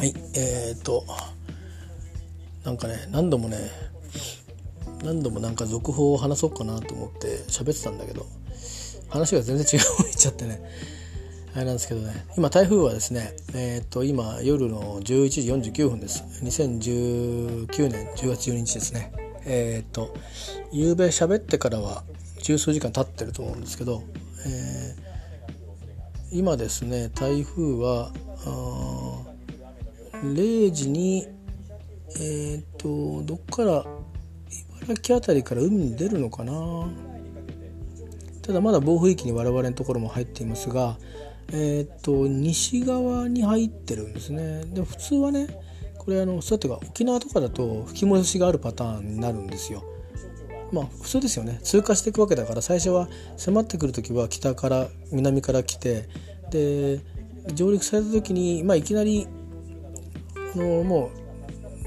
はいえー、っとなんかね何度もね何度もなんか続報を話そうかなと思って喋ってたんだけど話が全然違う方に行っちゃってね。あれなんですけどね。今台風はですねえー、っと今夜の11時49分です。2019年10月12日ですね。えー、っと夕べ喋ってからは十数時間経ってると思うんですけど、えー、今ですね台風は0時にえっ、とどっから茨城辺りから海に出るのかな。ただまだ暴風域に我々のところも入っていますがえっ、と西側に入ってるんですね。で普通はねこれあのそうやってか沖縄とかだと吹き戻しがあるパターンになるんですよ。まあ普通ですよね。通過していくわけだから最初は迫ってくる時は北から南から来てで上陸された時に、まあ、いきなりのもう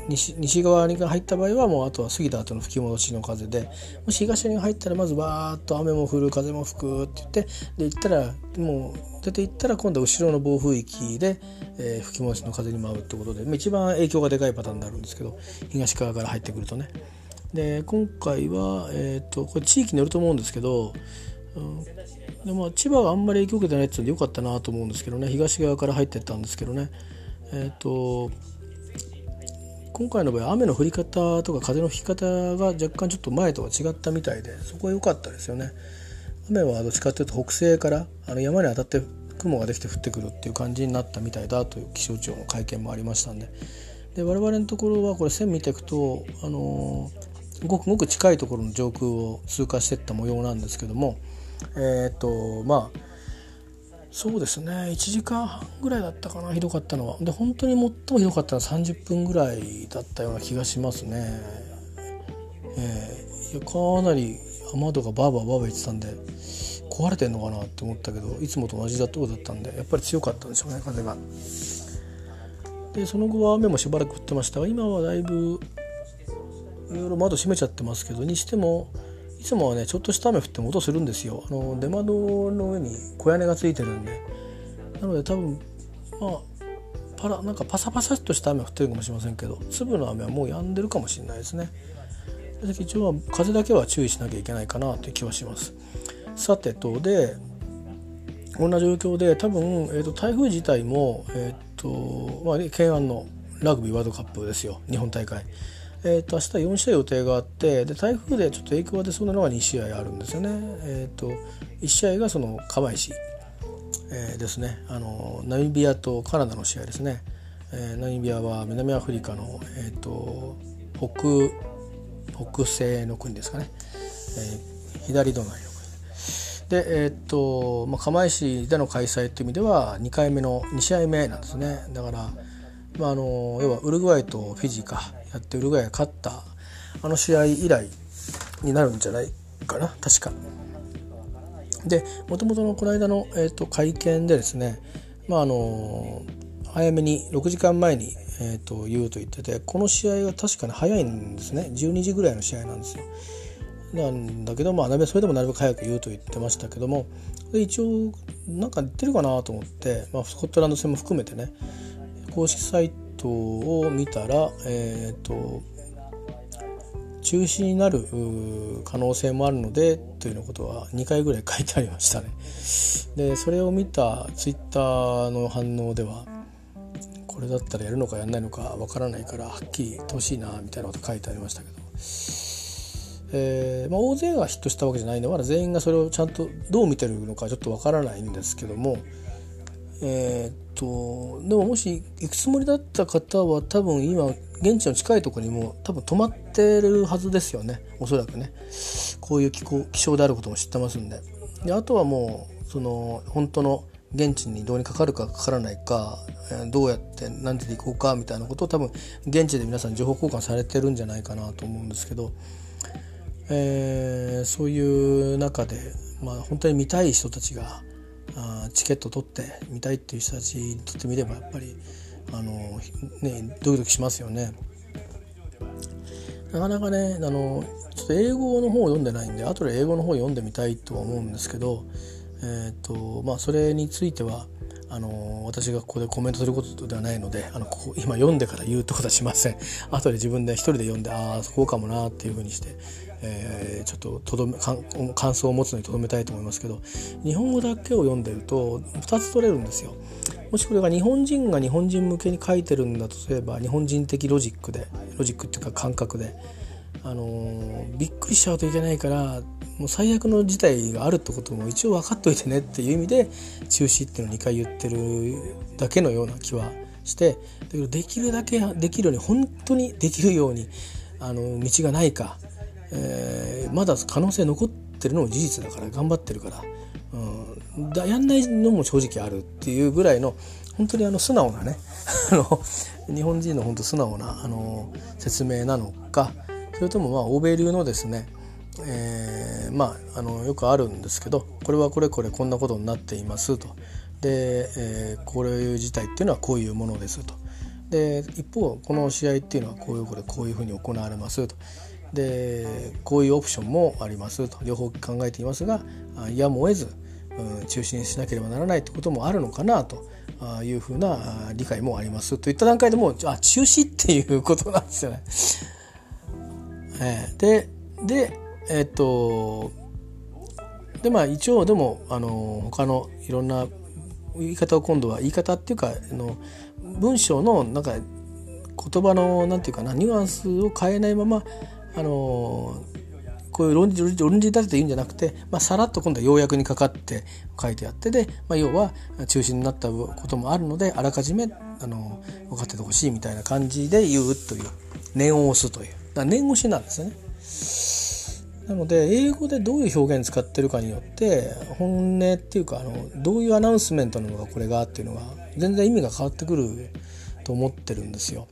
西西側に入った場合はもうあとは過ぎた後の吹き戻しの風でもし東に入ったらまずバーッと雨も降る風も吹くって言ってで行ったらもう出て行ったら今度は後ろの暴風域で、えー、吹き戻しの風に舞うってことで、一番影響がでかいパターンになるんですけど東側から入ってくるとね。で今回は、えーと、これ地域によると思うんですけど、うん、でまあ、千葉があんまり影響受けてないって言うのでよかったなと思うんですけどね東側から入ってったんですけどねえっ、ー、と今回の場合雨の降り方とか風の吹き方が若干ちょっと前とは違ったみたいでそこは良かったですよね。雨はどっちかというと北西からあの山に当たって雲ができて降ってくるっていう感じになったみたいだという気象庁の会見もありましたんで。で我々のところはこれ線見ていくと、あのー、ごくごく近いところの上空を通過していった模様なんですけどもえっ、とまあそうですね。1時間半ぐらいだったかなひどかったのは。で本当に最もひどかったのは30分ぐらいだったような気がしますね。えー、いやかなり雨戸がバーバーバーバー言ってたんで壊れてんのかなって思ったけどいつもと同じだとこだったんでやっぱり強かったんでしょうね風が。でその後は雨もしばらく降ってましたが今はだいぶいろいろ窓閉めちゃってますけどにしてもいつもはねちょっとした雨降っても音するんですよ。あの出窓の上に小屋根がついてるんで。なので多分まあパラなんかパサパサっとした雨降ってるかもしれませんけど粒の雨はもう止んでるかもしれないですね。一応は風だけは注意しなきゃいけないかなという気はします。さてとでこんな状況で多分、えーと、台風自体も、えーとまあ、懸案のラグビーワールドカップですよ。日本大会。えーと、明日4試合予定があってで台風でちょっと影響が出そうなのが2試合あるんですよね。えーと、1試合がその釜石、えー、ですねあのナミビアとカナダの試合ですね。えー、ナミビアは南アフリカの、えーと、北北西の国ですかね、えー、左隣の国で、えーとまあ、釜石での開催という意味では2回目の2試合目なんですねだから、まあ、あの要はウルグアイとフィジーかやってウルグアイが勝ったあの試合以来になるんじゃないかな確か。でもともとのこの間の、えーと、会見でですね、まあ、あの早めに6時間前に、えーと、言うと言っててこの試合が確かに早いんですね12時ぐらいの試合なんですよ。なんだけど、まあ、それでもなるべく早く言うと言ってましたけども一応なんか言ってるかなと思って、まあ、スコットランド戦も含めてね公式サイトを見たら、えーと、中止になる可能性もあるのでというようなことは2回ぐらい書いてありましたね。でそれを見たツイッターの反応ではこれだったらやるのかやらないのかわからないからはっきり言ってほしいなみたいなこと書いてありましたけど、えー、まあ、大勢がヒットしたわけじゃないのでまだ全員がそれをちゃんとどう見てるのかちょっとわからないんですけどもえー、とでももし行くつもりだった方は多分今現地の近いとこにも多分泊まってるはずですよね。おそらくね。こういう気候気象であることも知ってますんで。であとはもうその本当の現地にどうにかかるかかからないかどうやって何時で行こうかみたいなことを多分現地で皆さん情報交換されてるんじゃないかなと思うんですけど、えー、そういう中で、まあ、本当に見たい人たちがあチケット取って見たいっていう人たちにとってみればやっぱりあの、ね、ドキドキしますよね。なかなかねあのちょっと英語の方を読んでないんで後で英語の方を読んでみたいとは思うんですけど、えーとまあ、それについてはあの私がここでコメントすることではないのであのここ今読んでから言うってことはしません後で自分で一人で読んでああそうかもなっていうふうにして、えー、ちょっととどめ感想を持つのにとどめたいと思いますけど日本語だけを読んでると2つ取れるんですよ。もしこれが日本人が日本人向けに書いてるんだとすれば日本人的ロジックでロジックっていうか感覚で、あのー、びっくりしちゃうといけないからもう最悪の事態があるってことも一応分かっといてねっていう意味で中止っていうのを2回言ってるだけのような気はしてだけどできるだけできるように本当にできるようにあの道がないか、えー、まだ可能性残ってるのも事実だから頑張ってるから。うん、だやんないのも正直あるっていうぐらいの本当にあの素直なね 日本人の本当素直なあの説明なのか。それともまあ欧米流のですねえー、まああのよくあるんですけどこれはこれこれこんなことになっていますと。で、えー、こういう事態っていうのはこういうものですと。で一方この試合っていうのはこういうこれこういうふうに行われますと。でこういうオプションもありますと両方考えていますがやむを得ずうん、中止にしなければならないってこともあるのかなというふうな理解もありますといった段階でもうあ中止っていうことなんですよね。えー、ででえー、っとでまあ一応でもあの他のいろんな言い方を今度は言い方っていうかあの文章のなんか言葉のなんていうかなニュアンスを変えないままあのこういう論理論理立てていいんじゃなくて、まあ、さらっと今度は要約にかかって書いてあってで、まあ、要は中止になったこともあるのであらかじめあの分かっててほしいみたいな感じで言うという念を押すというだ念押しなんですね。なので英語でどういう表現使ってるかによって本音っていうかあのどういうアナウンスメントなのかこれがっていうのが全然意味が変わってくると思ってるんですよ。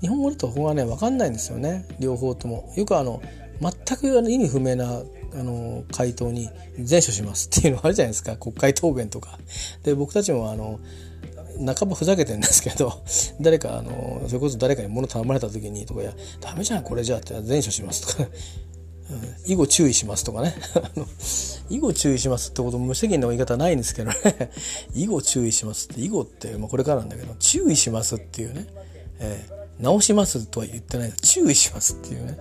日本語だとここがね分かんないんですよね。両方とも。よくあの全く意味不明なあの回答に前処します っていうのあるじゃないですか。国会答弁とか。で僕たちもあの半ばふざけてるんですけど 誰かあのそれこそ誰かに物頼まれた時にとか「いやダメじゃんこれじゃあ」って前処します とか、以後注意しますとかね。以後注意しますってこと無責任な言い方ないんですけどね。以後注意しますって。以後って、まあ、これからなんだけど注意しますっていうね、えー、直しますとは言ってない注意しますっていうね。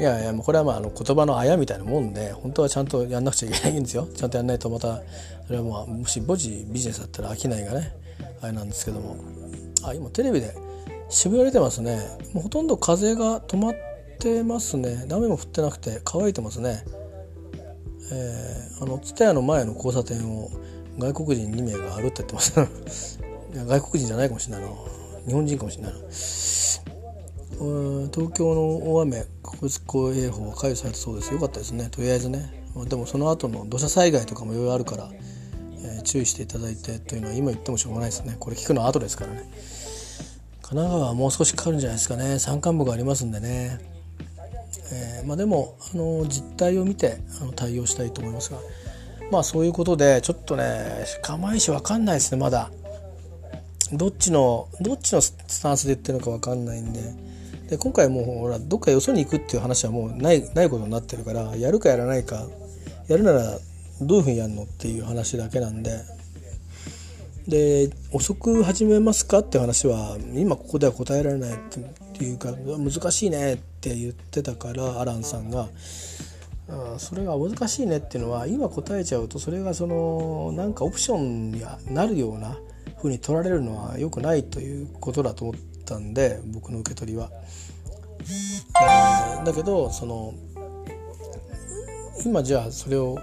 いやいやもうこれはまああの言葉のあやみたいなもんで本当はちゃんとやんなくちゃいけないんですよ。ちゃんとやんないとまたそれはまあもし墓地ビジネスだったら商いがねあれなんですけども。あ今テレビで渋谷出てますね。もうほとんど風が止まってますね。雨も降ってなくて乾いてますね。えー、あの蔦屋の前の交差点を外国人2名が歩ってってます。いや外国人じゃないかもしれないな。日本人かもしれないな。東京の大雨国立公営法は解除されたそうです。よかったですね。とりあえずね。でもその後の土砂災害とかもいろいろあるから、えー、注意していただいてというのは今言ってもしょうがないですね。これ聞くのは後ですからね。神奈川はもう少しかかるんじゃないですかね。山間部がありますんでね、えー、まあ、でもあの実態を見てあの対応したいと思いますが。まあそういうことでちょっとね釜石分かんないですねまだ。どっちのどっちのスタンスで言ってるのか分かんないんでで今回もうほらどっかよそに行くっていう話はもうないないことになってるからやるかやらないかやるならどういうふうにやるのっていう話だけなんでで遅く始めますかって話は今ここでは答えられないっていうか難しいねって言ってたからアランさんが。それが難しいねっていうのは今答えちゃうとそれがそのなんかオプションになるような風に取られるのは良くないということだと思ったんで僕の受け取りは。だけどその今じゃあそれを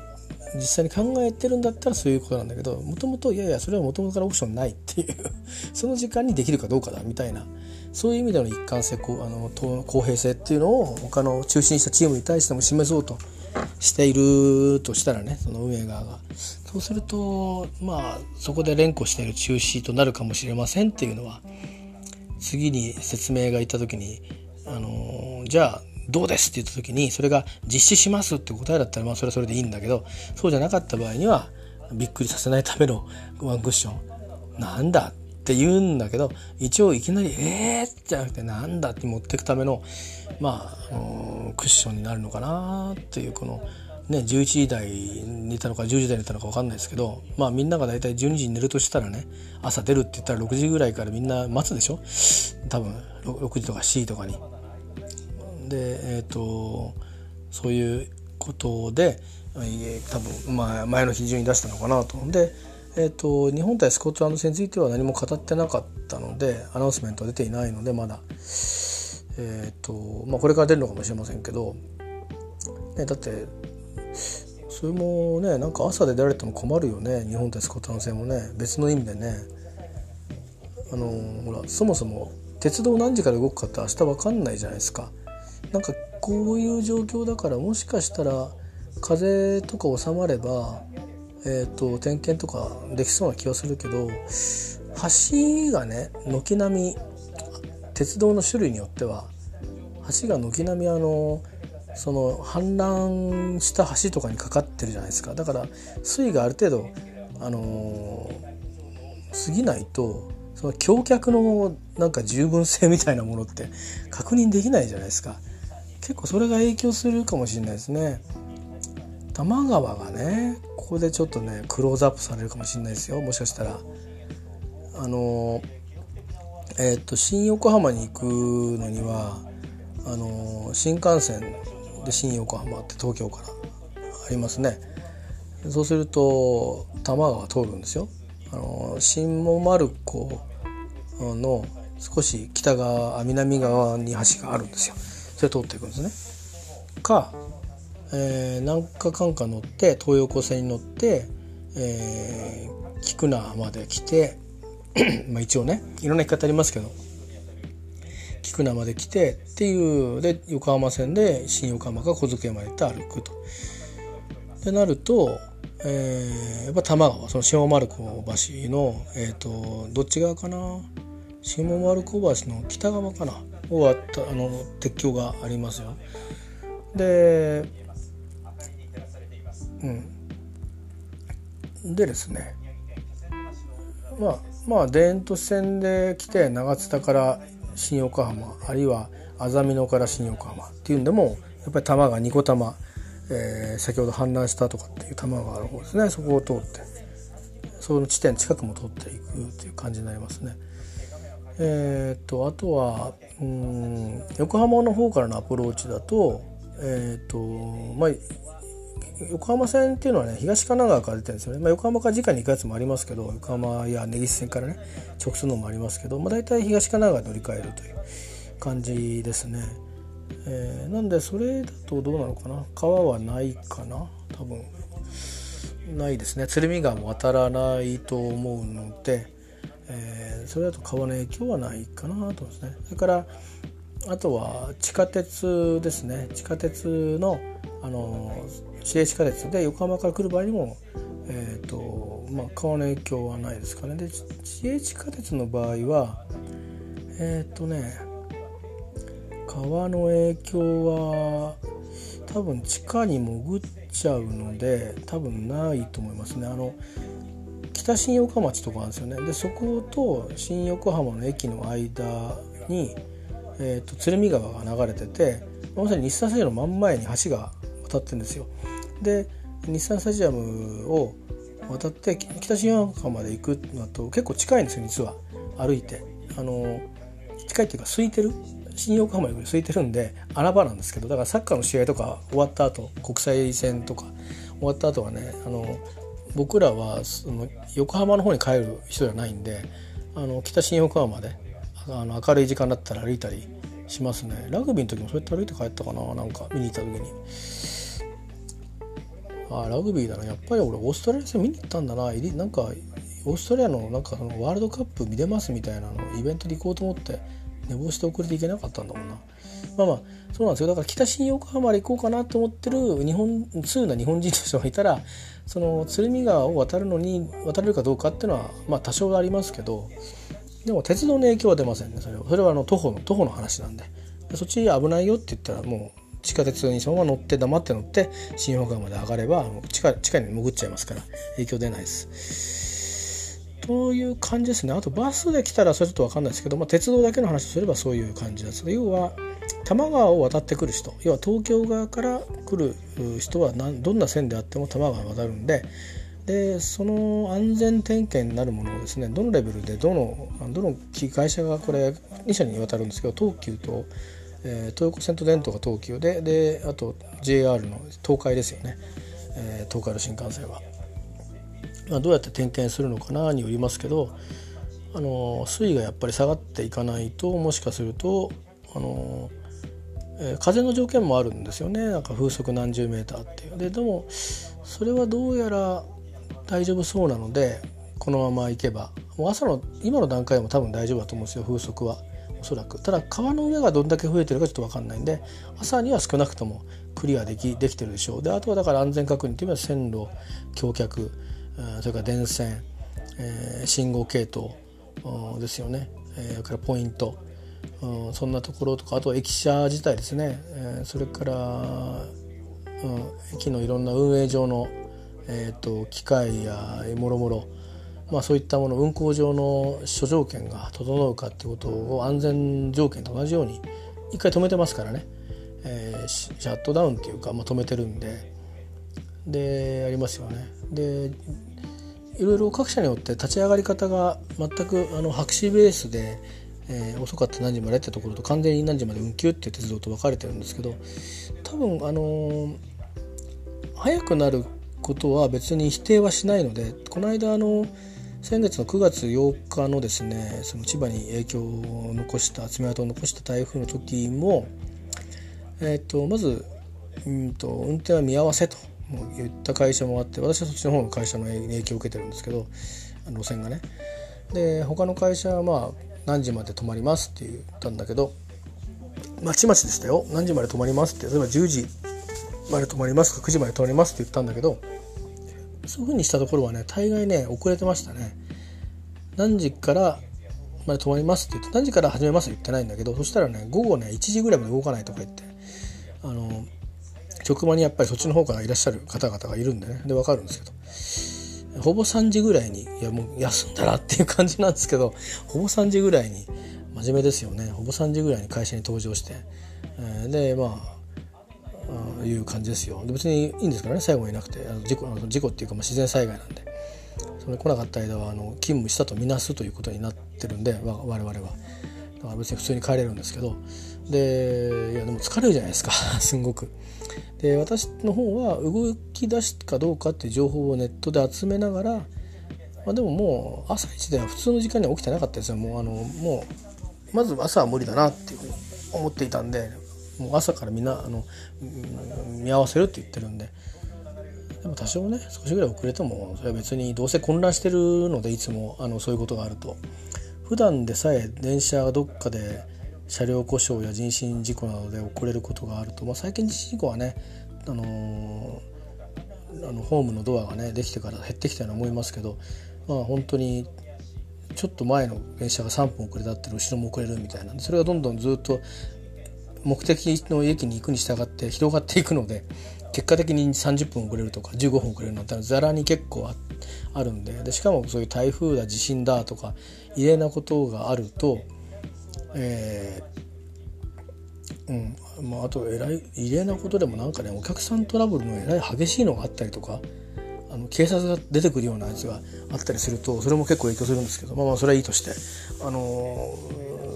実際に考えてるんだったらそういうことなんだけどもともといやいやそれはもともとからオプションないっていう その時間にできるかどうかだみたいなそういう意味での一貫性こあの公平性っていうのを他の中心したチームに対しても示そうとしているとしたらねその運営側がそうするとまあそこで連呼している中止となるかもしれませんっていうのは次に説明がいった時にあのじゃあどうですって言った時にそれが実施しますって答えだったらまあそれはそれでいいんだけどそうじゃなかった場合にはびっくりさせないためのワンクッション。なんだ。って言うんだけど一応いきなり「えー!」じゃなくて「なんだ?」って持っていくためのまあ、あのクッションになるのかなっていうこのね、11時台にいたのか10時台にいたのか分かんないですけど、まあ、みんなが大体12時に寝るとしたらね朝出るって言ったら6時ぐらいからみんな待つでしょ？多分 6, 時とか7時とかに。でえっ、ー、とそういうことで多分、まあ、前の日中に出したのかなと思うん。でえーと、日本対スコットランド戦については何も語ってなかったのでアナウンスメントは出ていないのでまだ、えーとまあ、これから出るのかもしれませんけど、ね、だってそれもねなんか朝で出られても困るよね日本対スコットランド戦もね。別の意味でね。あのほらそもそも鉄道何時から動くかって明日分かんないじゃないですか。なんかこういう状況だからもしかしたら風とか収まれば、えーと、点検とかできそうな気はするけど橋がね軒並み鉄道の種類によっては橋が軒並みあのその氾濫した橋とかにかかってるじゃないですか。だから水位がある程度、あのー、過ぎないとその橋脚のなんか十分性みたいなものって確認できないじゃないですか。結構それが影響するかもしれないですね。多摩川がねここでちょっとねクローズアップされるかもしれないですよ。もしかしたら。あのえー、っと新横浜に行くのにはあの新幹線で新横浜って東京からありますね。そうすると多摩川通るんですよ。あの新茂丸子の少し北側南側に橋があるんですよ。それ通っていくんですね。か、えー、何かかんか乗って東横線に乗って、えー、菊名まで来て まあ一応ねいろんな行き方ありますけど菊名まで来てっていうで横浜線で新横浜か小机まで行って歩くと。ってなると、えー、やっぱ多摩川その下丸子橋の、えーと、どっち側かな？下丸子橋の北側かな？をあったあの鉄橋がありますよ。ででですねまあまあ田園都市線で来て長津田から新横浜あるいは安曇野から新横浜っていうんでもやっぱり多摩が二子玉、えー、先ほど氾濫したとかっていう多摩川の方ですねそこを通ってその地点近くも通っていくっていう感じになりますね。えーと、あとはうん横浜の方からのアプローチだと,、えーとまあ、横浜線っていうのはね東神奈川から出てるんですよね、まあ、横浜から直に行くやつもありますけど横浜や根岸線からね直通のもありますけど、まあ、大体東神奈川乗り換えるという感じですね、えー、なんでそれだとどうなのかな？川はないかな？多分。ないですね。鶴見川も渡らないと思うので、えー、それだと川の影響はないかなと思いますね。それからあとは地下鉄ですね。地下鉄のあの市営地下鉄で横浜から来る場合にも、えーとまあ、川の影響はないですかねで市営地下鉄の場合はえっ、ー、とね川の影響は多分地下に潜っちゃうので多分ないと思いますね。あの北新横浜町とかあるんですよねでそこと新横浜の駅の間に、えーと、鶴見川が流れててまさに日産スタジアムの真ん前に橋が渡ってるんですよ。で日産スタジアムを渡って北新横浜まで行くのと結構近いんですよ実は。歩いて。あの近いっていうか空いてる？新横浜より空いてるんで穴場なんですけどだからサッカーの試合とか終わった後国際戦とか終わった後はねあの僕らはその横浜の方に帰る人じゃないんであの北新横浜であの明るい時間だったら歩いたりしますね。ラグビーの時もそうやって歩いて帰ったかななんか見に行った時に。あラグビーだな。やっぱり俺オーストラリア戦見に行ったんだな。なんかオーストラリアのなんかそのワールドカップ見れますみたいなのイベントで行こうと思って寝坊して遅れていけなかったんだもんな。まあまあそうなんですよ。だから北新横浜で行こうかなと思ってる日本通な日本人の人がいたらその鶴見川を渡るのに渡れるかどうかっていうのはまあ多少ありますけどでも鉄道の影響は出ませんねそれは。それはあの徒歩の徒歩の話なんで。そっち危ないよって言ったらもう地下鉄にそのまま乗って黙って乗って新横浜まで上がれば地下地下に潜っちゃいますから影響出ないです。という感じですねあとバスで来たらそれちょっと分かんないですけど、まあ、鉄道だけの話をすればそういう感じです要は多摩川を渡ってくる人要は東京側から来る人はどんな線であっても多摩川を渡るんででその安全点検になるものをですねどのレベルでどのどの会社がこれ2社にわたるんですけど東急と、えー、東横線と電東が東急でであと JR の東海ですよね、えー、東海道新幹線は、まあ、どうやって点検するのかなによりますけどあの水位がやっぱり下がっていかないともしかするとあの、えー、風の条件もあるんですよね。なんか風速何十メーターっていう。ででもそれはどうやら大丈夫そうなのでこのまま行けば。もう朝の今の段階も多分大丈夫だと思うんですよ風速は。そらく。ただ川の上がどんだけ増えてるかちょっと分かんないんで朝には少なくともクリアできできてるでしょう。であとはだから安全確認というのは線路橋脚それから電線、えー、信号系統ですよね、えー、それからポイントそんなところとかあと駅舎自体ですね、えー、それから、うん、駅のいろんな運営上のえーと、機械やもろもろ、まあ、そういったもの運行上の諸条件が整うかってことを安全条件と同じように一回止めてますからね、えー、シャットダウンっていうか、まあ、止めてるんででありますよね。でいろいろ各社によって立ち上がり方が全くあの白紙ベースで、えー、遅かった何時までってところと完全に何時まで運休っていう鉄道と分かれてるんですけど多分あのー、早くなることは別に否定はしないのでこの間あの先月の9月8日のですねその千葉に影響を残した爪痕を残した台風の時も、えーと、まずうんと運転は見合わせと言った会社もあって私はそっちの方の会社の影響を受けてるんですけど路線がね。で他の会社はまあ何時まで止まりますって言ったんだけどまちまちでしたよ何時まで止まりますって例えば10時まで止まりますか9時まで止まりますって言ったんだけどそういうふうにしたところはね大概ね遅れてましたね。何時からまで止まりますって言って何時から始めますって言ってないんだけどそしたらね午後ね1時ぐらいまで動かないとか言ってあの職場にやっぱりそっちの方からいらっしゃる方々がいるんでねで分かるんですけど。ほぼ3時ぐらいにいやもう休んだらっていう感じなんですけどほぼ3時ぐらいに真面目ですよね。ほぼ3時ぐらいに会社に登場して、えー、でまあいう感じですよ。で別にいいんですからね。最後にいなくて。あの事故あの事故っていうかまあ自然災害なんで。それ来なかった間はあの勤務したとみなすということになってるんで我々は。だから別に普通に帰れるんですけど。でいやでも疲れるじゃないですか。すんごく。で私の方は動き出すかどうかっていう情報をネットで集めながら、まあ、でももう朝一では普通の時間には起きてなかったですよ。もうあのもうまず朝は無理だなっていうふうに思っていたんでもう朝からみんなあの見合わせるって言ってるんで。でも多少ね少しぐらい遅れてもそれは別にどうせ混乱してるのでいつもあのそういうことがあると。普段でさえ電車がどっかで車両故障や人身事故などで遅れることがあると、まあ、最近人身事故はね、あのー、あのホームのドアがねできてから減ってきたように思いますけど、まあ、本当にちょっと前の電車が3分遅れたって後ろも遅れるみたいなそれがどんどんずっと目的の駅に行くに従って広がっていくので結果的に30分遅れるとか15分遅れるなんてざらに結構あるんででしかもそういう台風だ地震だとか異例なことがあると、えーうんまあ、あとえらい異例なことでもなんかねお客さんトラブルのえらい激しいのがあったりとかあの警察が出てくるようなやつがあったりするとそれも結構影響するんですけどまあまあそれはいいとしてあの、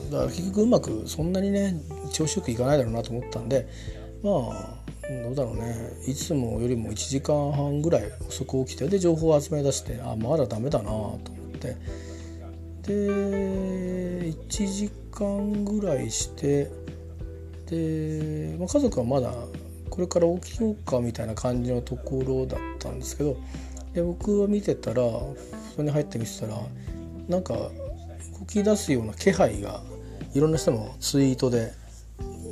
だから結局うまくそんなにね調子よくいかないだろうなと思ったんでまあどうだろうね。いつもよりも1時間半ぐらい遅く起きてで情報を集め出してあまだダメだなと思って。で1時間ぐらいしてで、まあ、家族はまだこれから起きようかみたいな感じのところだったんですけどで僕は見てたらそこに入って見てたらなんか動き出すような気配がいろんな人のツイートで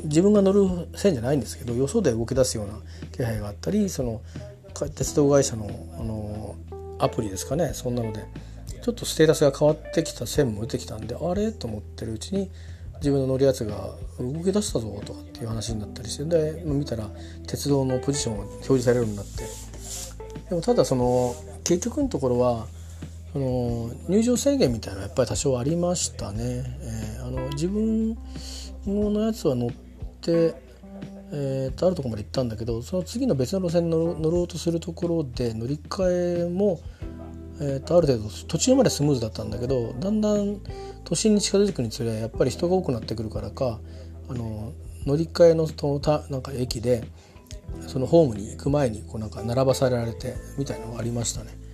自分が乗る線じゃないんですけどよそで動き出すような気配があったりその鉄道会社のあのアプリですかね。そんなのでちょっとステータスが変わってきた線も出てきたんであれ？と思ってるうちに自分の乗るやつが動き出したぞとかっていう話になったりしてで見たら鉄道のポジションが表示されるようになって。でもただその結局のところはその入場制限みたいなやっぱり多少ありましたね。えー、あの自分のやつは乗って、えー、とあるとこまで行ったんだけどその次の別の路線に乗ろうとするところで乗り換えも、えー、とある程度途中までスムーズだったんだけどだんだん都心に近づくにつれやっぱり人が多くなってくるからかあの乗り換えのそのたなんか駅でそのホームに行く前にこうなんか並ばされられてみたいなのがありましたね。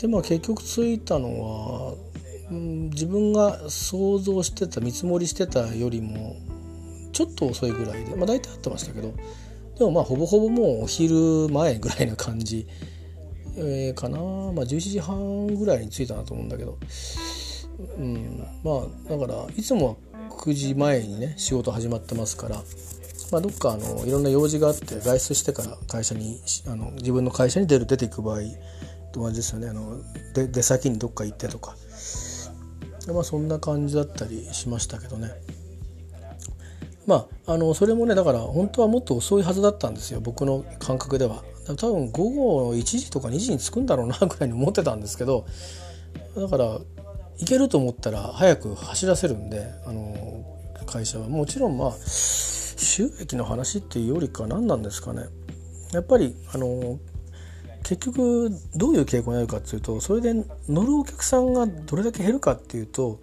でまあ結局着いたのは、うん、自分が想像してた見積もりしてたよりもちょっと遅いぐらいでまあ大体合ってましたけどでもまあほぼほぼもうお昼前ぐらいな感じ、えー、かな。まあ11時半ぐらいに着いたなと思うんだけどうんまあだからいつもは9時前にね仕事始まってますからまあ、どっかあのいろんな用事があって外出してから会社にあの自分の会社に出る出ていく場合と同じですよね。あの出出先にどっか行ってとか。まあそんな感じだったりしましたけどね。まああのそれもねだから本当はもっと遅いはずだったんですよ。僕の感覚では。多分午後1時とか2時に着くんだろうなぐらいに思ってたんですけどだから行けると思ったら早く走らせるんであの会社は。もちろんまあ収益の話っていうよりか何なんですかね。やっぱりあの結局どういう傾向になるかっていうとそれで乗るお客さんがどれだけ減るかっていうと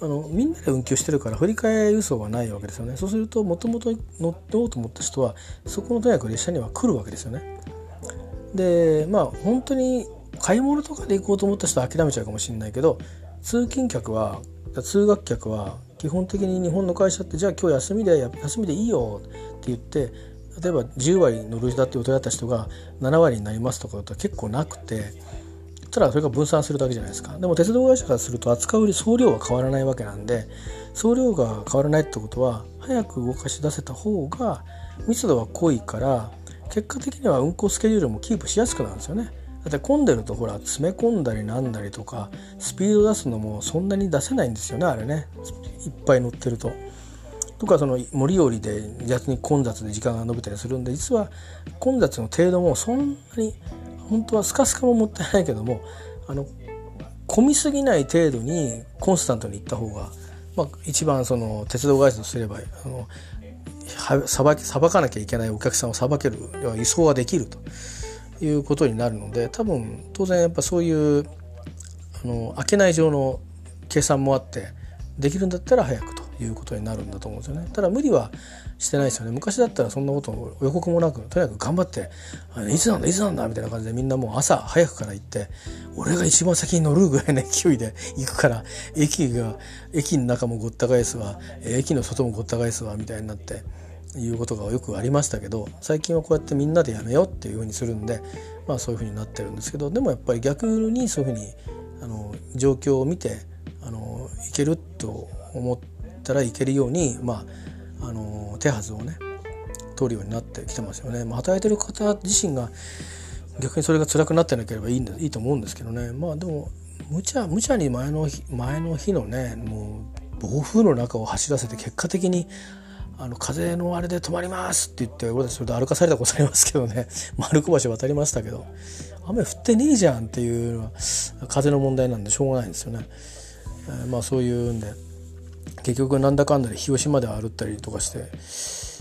あのみんなで運休してるから振り替え輸送がないわけですよね。そうするともともと乗っておうと思った人はそこのとにかく列車には来るわけですよね。でまあ本当に買い物とかで行こうと思った人は諦めちゃうかもしれないけど通勤客は通学客は基本的に日本の会社ってじゃあ今日休みで休みでいいよって言って例えば10割乗るだって予定だった人が7割になりますとかだと結構なくてただそれが分散するだけじゃないですかでも鉄道会社からすると扱う総量は変わらないわけなんで総量が変わらないってことは早く動かし出せた方が密度は濃いから結果的には運行スケジュールもキープしやすくなるんですよね。だって混んでるとほら詰め込んだりなんだりとかスピード出すのもそんなに出せないんですよねあれねいっぱい乗ってると。とかその盛り降りで逆に混雑で時間が延びたりするんで実は混雑の程度もそんなに本当はスカスカももったいないけどもあの混みすぎない程度にコンスタントに行った方が、まあ、一番その鉄道会社とすればあのさばさばかなきゃいけないお客さんをさばける輸送ができるということになるので多分当然やっぱそういうあの開けない上の計算もあってできるんだったら早くいうことになるんだと思うんですよね。ただ無理はしてないですよね。昔だったらそんなこと予告もなくとにかく頑張っていつなんだいつなんだみたいな感じでみんなもう朝早くから行って俺が一番先に乗るぐらいの勢いで行くから駅が駅の中もごった返すわ駅の外もごった返すわみたいになっていうことがよくありましたけど最近はこうやってみんなでやめようっていうふうにするんでまあそういうふうになってるんですけどでもやっぱり逆にそういうふうにあの状況を見てあのいけると思ってたらいけるようにまああの手はずをね取るようになってきてますよね。まあ、働いてる方自身が逆にそれが辛くなってなければいいんいいと思うんですけどね。まあでも無茶無茶に前の日前の日のねもう暴風の中を走らせて結果的にあの風のあれで止まりますって言って俺たちそれで歩かされたことありますけどね。丸子橋渡りましたけど。雨降ってねえじゃんっていうのは風の問題なんでしょうがないんですよね、えー、まあそういうんで。結局なんだかんだで広島で歩ったりとかして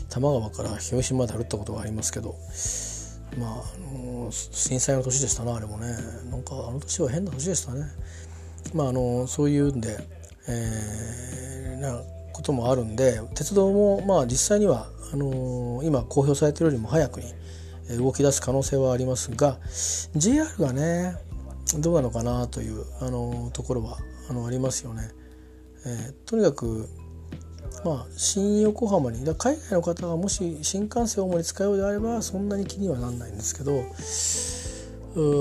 多摩川から広島まで歩ったことがありますけどまあ、あの震災の年でしたなあれもねなんかあの年は変な年でしたねまああのそういうんで、えー、なこともあるんで鉄道もまあ実際にはあの今公表されてるよりも早くに動き出す可能性はありますが JR がねどうなのかなというあのところはあのありますよね。えー、とにかくまあ新横浜にだ海外の方がもし新幹線を主に使うようであればそんなに気にはなんないんですけど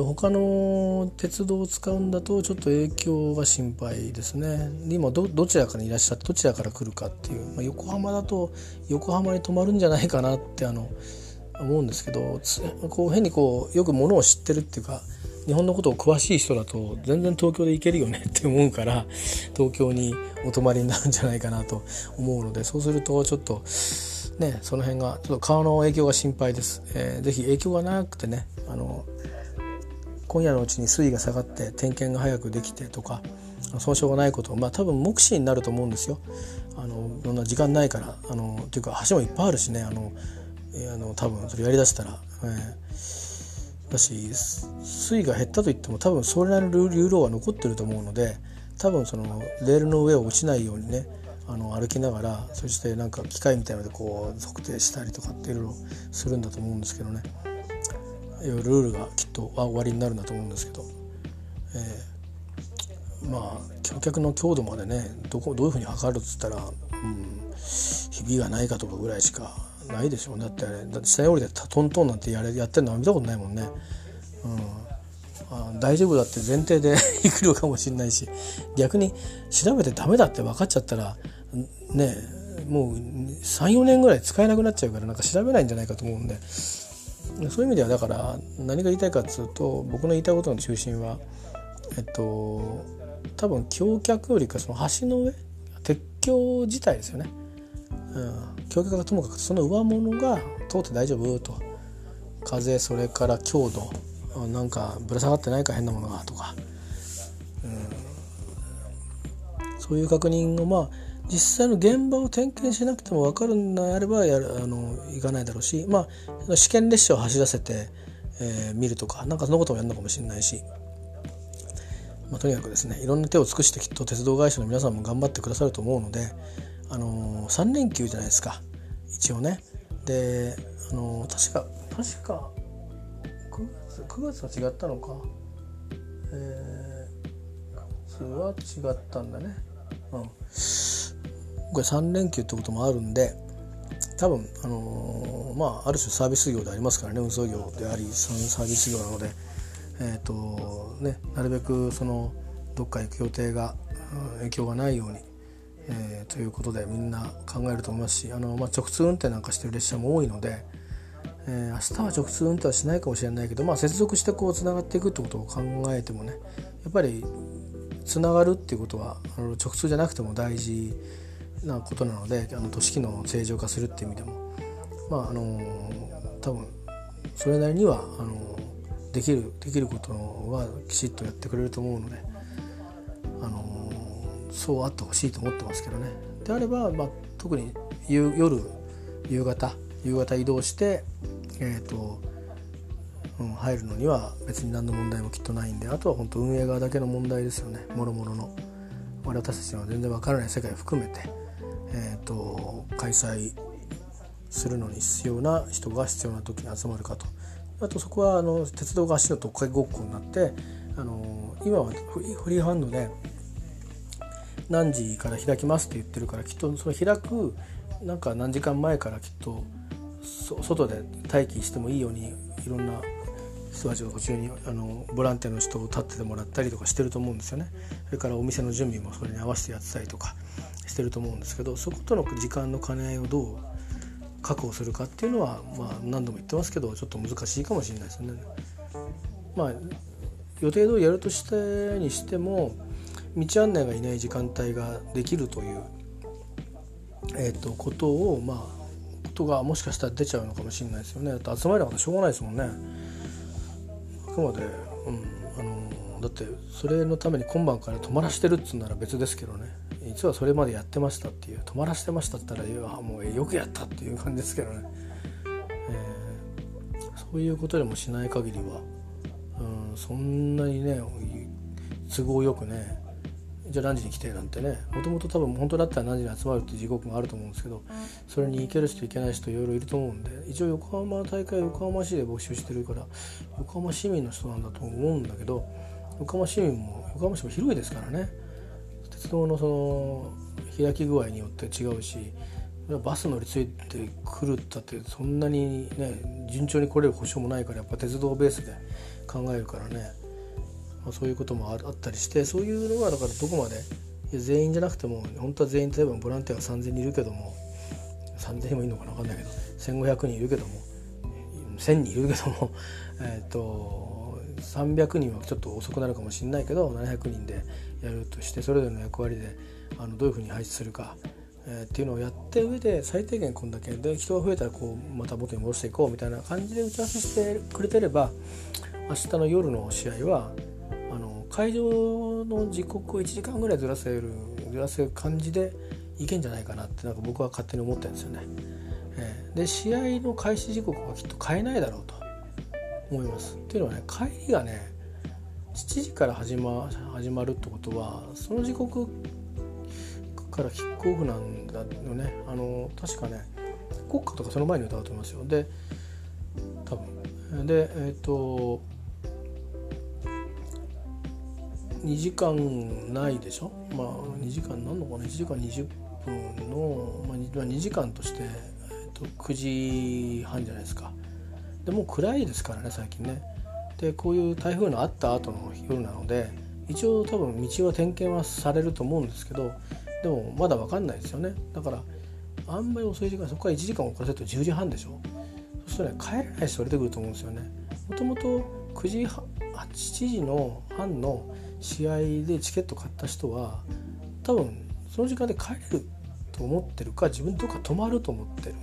他の鉄道を使うんだとちょっと影響が心配ですね。今どどちらかにいらっしゃってどちらから来るかっていう、まあ、横浜だと横浜に泊まるんじゃないかなってあの思うんですけどこう変にこうよくものを知ってるっていうか日本のことを詳しい人だと全然東京で行けるよねって思うから東京にお泊まりになるんじゃないかなと思うのでそうするとちょっとねその辺がちょっと川の影響が心配です。えー、ぜひ影響がなくてねあの今夜のうちに水位が下がって点検が早くできてとか損傷がないことまあ多分目視になると思うんですよあのいろんな時間ないからあのっていうか橋もいっぱいあるしねあのえあの多分それやりだしたら、えー、だし水位が減ったといっても多分それなりの流量は残ってると思うので多分そのレールの上を落ちないようにねあの歩きながらそしてなんか機械みたいなのでこう測定したりとかっていろいろするんだと思うんですけどね。ルールがきっと終わりになるんだと思うんですけど、えー、まあ橋脚の強度までねどこどういうふうに測るっつったら、うん、ひびがないかとかぐらいしかないでしょうね。だってあれ。だって下に降りてトントンなんてやれやってるのは見たことないもんね。うん。あ大丈夫だって前提で 来るかもしれないし。逆に調べてダメだって分かっちゃったらねもう34年ぐらい使えなくなっちゃうからなんか調べないんじゃないかと思うんで。そういう意味ではだから何が言いたいかっつうと僕の言いたいことの中心はえっと多分橋脚よりかその橋の上？鉄橋自体ですよね。うん、橋脚がともかくその上物が通って大丈夫と風それから強度なんかぶら下がってないか変なものがとか、うん、そういう確認をまあ実際の現場を点検しなくても分かるんであればやるあの行かないだろうし、まあ、試験列車を走らせて、えー、見るとかなんかそのこともやるのかもしれないし、まあ、とにかくですねいろんな手を尽くしてきっと鉄道会社の皆さんも頑張ってくださると思うので、あのー、3連休じゃないですか一応ね。で、あのー、確か確か9月 ,9 月は違ったのか。えー、9月は違ったんだね。うんこれ3連休ってこともあるんで多分、あのー、まあ、ある種サービス業でありますからね運送業でありサービス業なので、えーとね、なるべくそのどっか行く予定が影響がないように、えー、ということでみんな考えると思いますしあの、まあ、直通運転なんかしてる列車も多いので、えー、明日は直通運転はしないかもしれないけど、まあ、接続してこうつながっていくってことを考えてもねやっぱりつながるっていうことはあの直通じゃなくても大事なことなのであの都市機能を正常化するっていう意味でもまああの多分それなりにはあのできるできることはきちっとやってくれると思うのであのそうあってほしいと思ってますけどね。であれば、まあ、特に夜夕方夕方移動してえ、ー、とうん、入るのには別に何の問題もきっとないんであとは本当運営側だけの問題ですよね。もろもろの。私たちには全然わからない世界を含めてえーと、開催するのに必要な人が必要な時に集まるかと。あとそこはあの鉄道が足のとっかけごっこになってあの今はフリーハンドで何時から開きますって言ってるからきっとその開くなんか何時間前からきっと外で待機してもいいようにいろんな人たちが途中にあのボランティアの人を立っててもらったりとかしてると思うんですよね。それからお店の準備もそれに合わせてやってたりとかしてると思うんですけどそことの時間の兼ね合いをどう確保するかっていうのは、まあ、何度も言ってますけどちょっと難しいかもしれないですね。まあ予定通りやるとしてにしても道案内がいない時間帯ができるという、えーと、ことをまあことがもしかしたら出ちゃうのかもしれないですよね。だって集まりなかしょうがないですもんね。あくまで、うん、あのだってそれのために今晩から泊まらしてるっつうなら別ですけどね。実はそれまでやってましたっていう泊まらせてましたって言ったらもうよくやったっていう感じですけどね、えー、そういうことでもしない限りは、うん、そんなにね都合よくねじゃあ何時に来てなんてねもともと多分本当だったら何時に集まるって時刻があると思うんですけどそれに行ける人行けない人いろいろいると思うんで一応横浜大会横浜市で募集してるから横浜市民の人なんだと思うんだけど横浜市民も横浜市も広いですからね。鉄道のその開き具合によって違うしバス乗り継いでくるったってそんなにね順調に来れる保証もないからやっぱ鉄道ベースで考えるからね、まあ、そういうこともあったりしてそういうのはだからどこまで全員じゃなくても本当は全員例えばボランティアが3,000人いるけども3,000人もいるのかな分かんないけど1,500人いるけども1,000人いるけども えっ、と300人はちょっと遅くなるかもしれないけど700人でやるとしてそれぞれの役割であのどういうふうに配置するか、えー、っていうのをやって上で最低限こんだけで人が増えたらこうまた元に戻していこうみたいな感じで打ち合わせしてくれてれば明日の夜の試合は会場の時刻を1時間ぐらいずらせるずらせる感じでいけんじゃないかなってなんか僕は勝手に思ってるんですよね。えー、で試合の開始時刻はきっと変えないだろうと思います。っていうのはね帰りがね7時から始ま始まるってことはその時刻からキックオフなんだよねあの確かね国歌とかその前に歌うと思いますよで多分でえっ、ー、と2時間ないでしょ？まあ2時間なんのかな？1時間20分の、まあ、2時間として、えー、と9時半じゃないですか。でもう暗いですからね最近ね。でこういう台風のあった後の夜なので一応多分道は点検はされると思うんですけどでもまだ分かんないですよね。だからあんまり遅い時間そこから1時間遅らせると10時半でしょ？そうするとね帰れない人が出てくると思うんですよね。もともと9時8時の半の試合でチケット買った人は多分その時間で帰れると思ってるか自分とか泊まると思ってる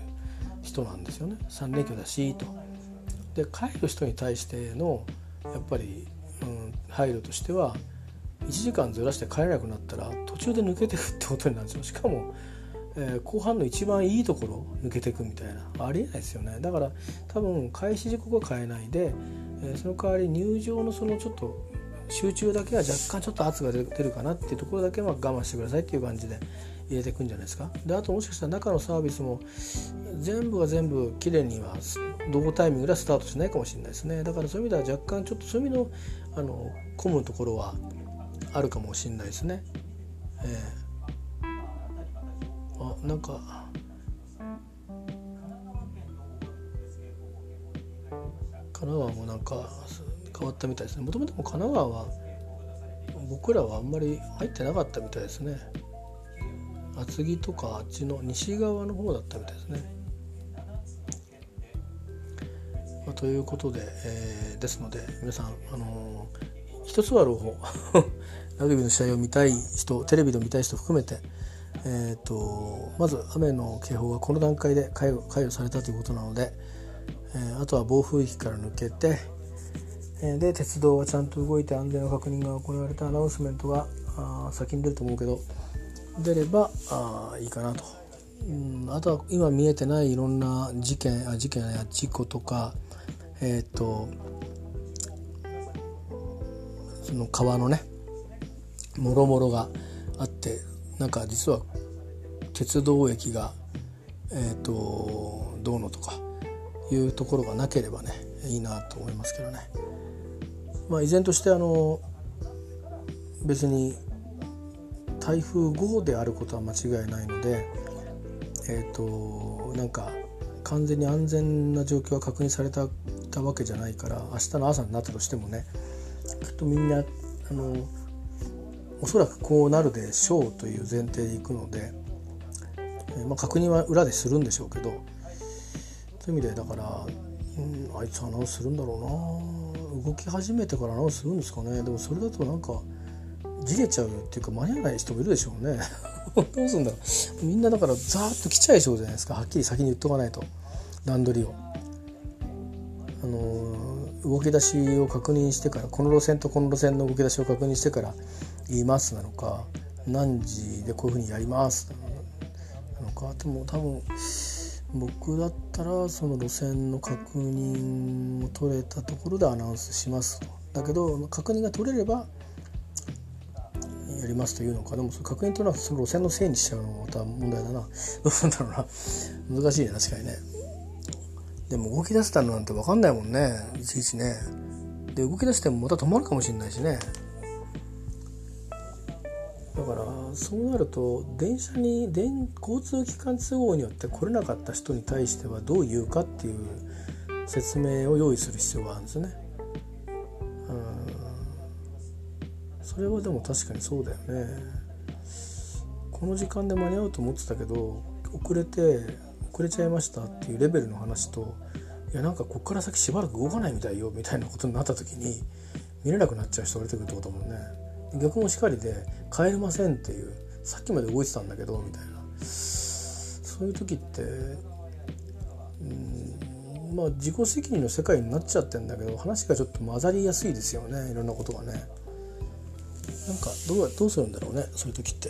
人なんですよね。3連休だしと。で帰る人に対してのやっぱり、うん、配慮としては1時間ずらして帰れなくなったら途中で抜けてくってことになるんですよ。しかも、えー、後半の一番いいところ抜けてくみたいな。ありえないですよね。だから多分開始時刻は変えないで、えー、その代わり入場のそのちょっと集中だけは若干ちょっと圧が出るかなっていうところだけは我慢してくださいっていう感じで入れていくんじゃないですか。であともしかしたら中のサービスも全部が全部きれいには同タイミングではスタートしないかもしれないですね。だからそういう意味では若干ちょっとそういう意味のあの混むところはあるかもしれないですね。えー、あなんか。神奈川もなんか変わったみたいですね。もともと神奈川は僕らはあんまり入ってなかったみたいですね。厚木とかあっちの西側の方だったみたいですね、まあ、ということで、えー、ですので皆さんあのー、一つは朗報ラグビーの試合を見たい人テレビで見たい人含めて、えーと、まず雨の警報がこの段階で解除されたということなので、えー、あとは暴風域から抜けて、で鉄道がちゃんと動いて安全の確認が行われたアナウンスメントが先に出ると思うけど出ればあいいかなと。うん、あとは今見えてないいろんな事件あ事件や事故とかえっ、ー、とその川のねもろもろがあってなんか実は鉄道駅がえっ、ー、とどうのとかいうところがなければねいいなと思いますけどね。まあ、依然としてあの別に台風5であることは間違いないのでえ、ー、となんか完全に安全な状況が確認されたたわけじゃないから明日の朝になったとしてもねきっとみんなあのおそらくこうなるでしょうという前提でいくので、えまあ、確認は裏でするんでしょうけどそういう意味でだから、うん、あいつアナウンスするんだろうな動き始めてからアナウンスするんですかね。でもそれだとなんかじれちゃうっていうか間に合わない人もいるでしょうね。どうすんだろう。みんなだからザーッと来ちゃいそうじゃないですか。はっきり先に言っとかないと。段取りを。あの動き出しを確認してからこの路線とこの路線の動き出しを確認してから言いますなのか何時でこういうふうにやりますなのか。でも多分僕だったらその路線の確認を取れたところでアナウンスしますと。だけど確認が取れればやりますというのか。でもその確認というのはその路線のせいにしちゃうのもまた問題だな。どうなんだろうな。難しいね確かにね。でも動き出したのなんて分かんないもんね。いちいちね。で動き出してもまた止まるかもしれないしね。だからそうなると電車に電交通機関都合によって来れなかった人に対してはどう言うかっていう説明を用意する必要があるんですね。うんそれはでも確かにそうだよね。この時間で間に合うと思ってたけど遅れて遅れちゃいましたっていうレベルの話といやなんかこっから先しばらく動かないみたいよみたいなことになった時に見れなくなっちゃう人が出てくるってことだもんね。逆もしかりで帰れませんっていうさっきまで動いてたんだけどみたいな。そういう時ってうんまあ自己責任の世界になっちゃってんだけど話がちょっと混ざりやすいですよねいろんなことがね。なんかどうどうするんだろうねそういう時って。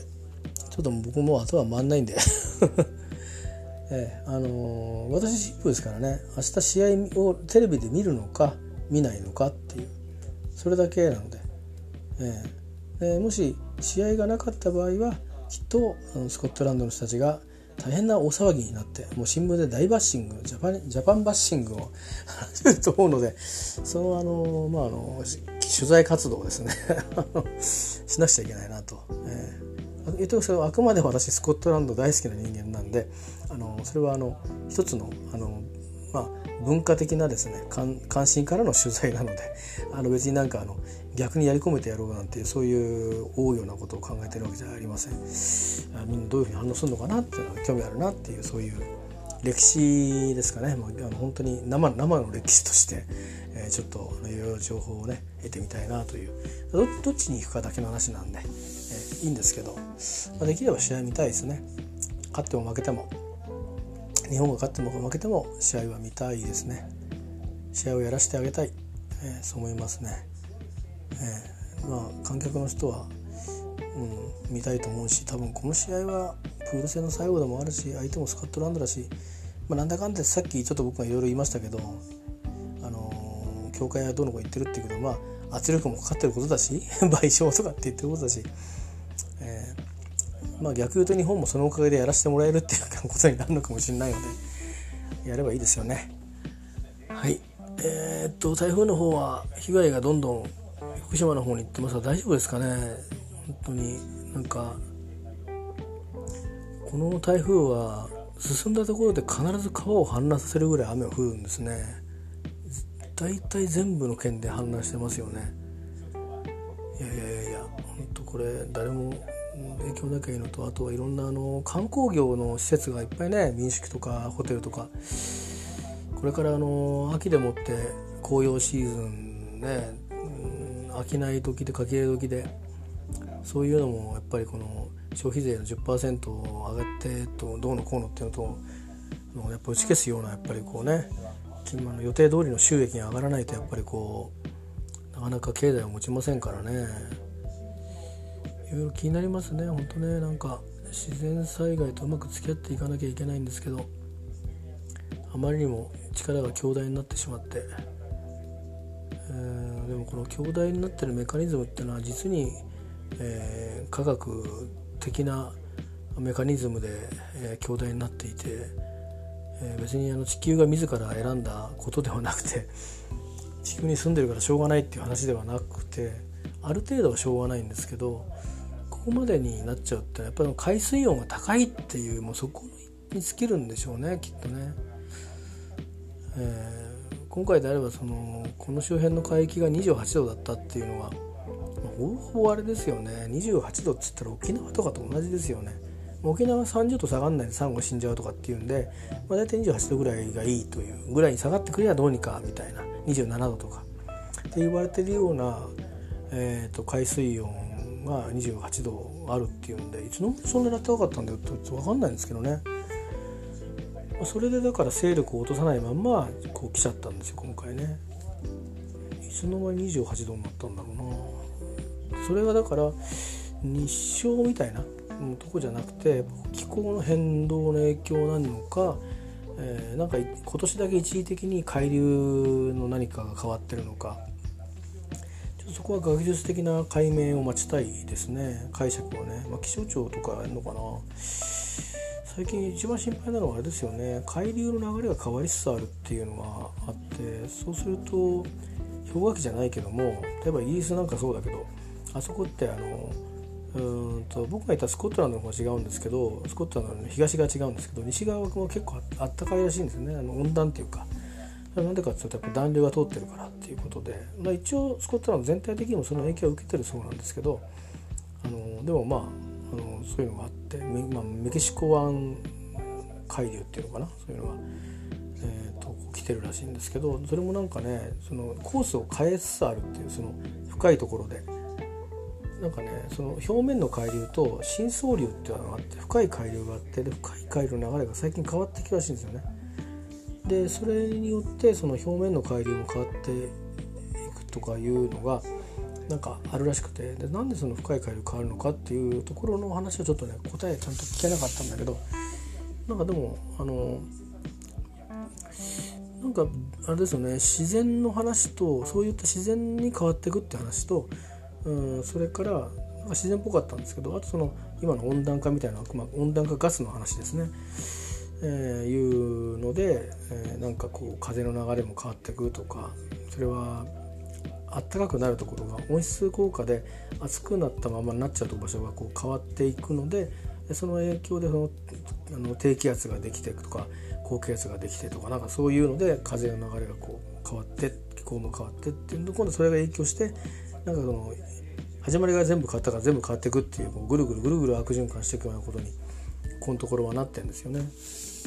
ちょっと僕も頭回んないんで。ええあのー、私シンプですからね明日試合をテレビで見るのか見ないのかっていうそれだけなので、ええ、えもし試合がなかった場合はきっとスコットランドの人たちが大変な大騒ぎになってもう新聞で大バッシングジャパンジャパンバッシングをする と思うのでそのあのまああの取材活動をですね しなくちゃいけないなと。えー、言ってますけどあくまで私スコットランド大好きな人間なんであのそれはあの一つのあの、まあ、文化的なですね関心からの取材なので あの別になんかあの逆にやり込めてやろうなんていうそういう大ようなことを考えてるわけじゃありません。みんなどういうふうに反応するのかなっていうのは興味あるなっていうそういう歴史ですかね、まあ、あの本当に生生の歴史として、えー、ちょっといろいろ情報をね得てみたいなという。どっちに行くかだけの話なんで、えー、いいんですけど、まあ、できれば試合見たいですね。勝っても負けても。日本が勝っても負けても試合は見たいですね。試合をやらせてあげたい、えー、そう思いますね、えー、まあ観客の人は、うん、見たいと思うし多分この試合はプール戦の最後でもあるし相手もスコットランドだし、まあ、なんだかんださっきちょっと僕がいろいろ言いましたけどあのー、教会はどの子言ってるっていうけどまあ圧力もかかってることだし 賠償とかって言ってることだし、まあ逆言うと日本もそのおかげでやらせてもらえるっていうことになるのかもしれないのでやればいいですよね。はい。えー、っと台風の方は被害がどんどん福島の方に行ってますが大丈夫ですかね？本当になんかこの台風は進んだところで必ず川を氾濫させるぐらい雨が降るんですね。大体全部の県で氾濫してますよね。いやいやいやいや本当これ誰も影響なきゃいいのとあとはいろんなあの観光業の施設がいっぱいね民宿とかホテルとかこれからあの秋でもって紅葉シーズンね、うん、飽きない時で書き入れ時でそういうのもやっぱりこの消費税の10%上がってとどうのこうのっていうのとやっぱ打ち消すようなやっぱりこうね今の予定通りの収益が上がらないとやっぱりこうなかなか経済を持ちませんからね。ろいろ気になりますね。本当ねなんか自然災害とうまく付き合っていかなきゃいけないんですけどあまりにも力が強大になってしまって、えー、でもこの強大になってるメカニズムっていうのは実に、えー、科学的なメカニズムで、えー、強大になっていて、えー、別にあの地球が自ら選んだことではなくて地球に住んでるからしょうがないっていう話ではなくてある程度はしょうがないんですけどこまでになっちゃうってやっぱり海水温が高いっていうもうそこに尽きるんでしょうねきっとね。えー、今回であればそのこの周辺の海域が28度だったっていうのはほぼほぼあれですよね28度っつったら沖縄とかと同じですよね。沖縄は30度下がんないでサンゴ死んじゃうとかっていうんで、まあ、大体28度ぐらいがいいというぐらいに下がってくればどうにかみたいな27度とかって言われてるような、えーと海水温が28度あるっていうんでいつの間にそんなに暖かかったんだよって分かんないんですけどね。それでだから勢力を落とさないまんまこう来ちゃったんですよ今回ね。いつの間に28度になったんだろうな。それがだから日照みたいなとこじゃなくて気候の変動の影響なのか、えー、なんか今年だけ一時的に海流の何かが変わってるのか。そこは学術的な解明を待ちたいですね。解釈をね、まあ、気象庁とかやるのかな。最近一番心配なのはあれですよね。海流の流れが変わりつつあるっていうのがあってそうすると氷河期じゃないけども例えばイギリスなんかそうだけどあそこってあのうんと僕がいたスコットランドの方が違うんですけどスコットランドの東が違うんですけど西側は結構あったかいらしいんですよね。あの温暖っていうか。なんでかっていうとやっぱ暖流が通ってるからっていうことで、まあ、一応スコットランド全体的にもその影響を受けてるそうなんですけどあのでもまああのそういうのがあってメ,、まあ、メキシコ湾海流っていうのかな？そういうのが、えーと、来てるらしいんですけどそれもなんかねそのコースを変えつつあるっていうその深いところで。なんかねその表面の海流と深層流っていうのがあって深い海流があってで深い海流の流れが最近変わってきたらしいんですよね。でそれによってその表面の海流も変わっていくとかいうのがなんかあるらしくてでなんでその深い海流変わるのかっていうところの話はちょっとね答えちゃんと聞けなかったんだけどなんかでもあのなんかあれですよね自然の話とそういった自然に変わっていくって話とうんそれから自然っぽかったんですけどあとその今の温暖化みたいな、まあ、温暖化ガスの話ですね、えー、いうので、えー、なんかこう風の流れも変わっていくとかそれはあったかくなるところが温室効果で熱くなったままになっちゃうと場所がこう変わっていくのででその影響でそのあの低気圧ができていくとか高気圧ができてとかなんかそういうので風の流れがこう変わって気候も変わってっていうと今度それが影響してなんかその始まりが全部変わったから全部変わっていくっていうこうぐるぐるぐるぐる悪循環していくようなことにこのところはなってるんですよね。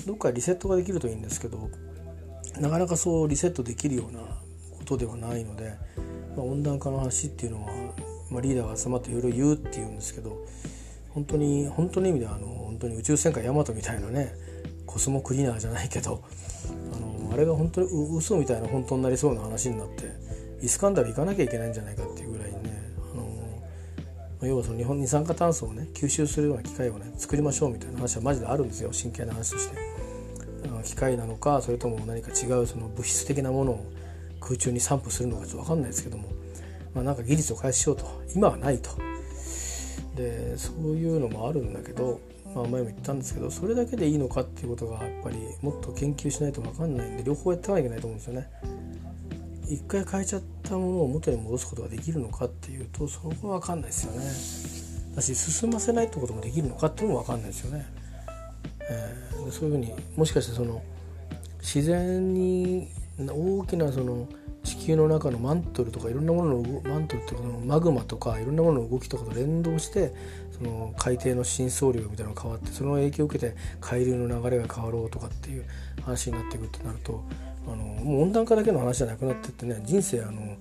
どっかリセットができるといいんですけどなかなかそうリセットできるようなことではないので、まあ、温暖化の話っていうのは、まあ、リーダーが集まっていろいろ言うっていうんですけど本当に本当の意味ではあの本当に宇宙戦艦ヤマトみたいなねコスモクリーナーじゃないけどあのあれが本当に嘘みたいな本当になりそうな話になってイスカンダル行かなきゃいけないんじゃないかっていう要はその日本二酸化炭素をね吸収するような機械をね作りましょうみたいな話はマジであるんですよ真剣な話として。機械なのかそれとも何か違うその物質的なものを空中に散布するのかちょっと分かんないですけども、まあ、なんか技術を開始しようと今はないとでそういうのもあるんだけど、まあ、前も言ったんですけどそれだけでいいのかっていうことがやっぱりもっと研究しないと分かんないんで両方やっていかなきゃいけないと思うんですよね。一回変えちゃったものを元に戻すことができるのかっていうとそこは分かんないですよね。だし進ませないってこともできるのかっていうのも分かんないですよね、えー、そういうふうにもしかしてその自然に大きなその球の中のマントルとかいろんなもののマントルっていうかマグマとかいろんなものの動きとかと連動してその海底の深層量みたいなのが変わってその影響を受けて海流の流れが変わろうとかっていう話になってくってなるとあのもう温暖化だけの話じゃなくなってってね人生あの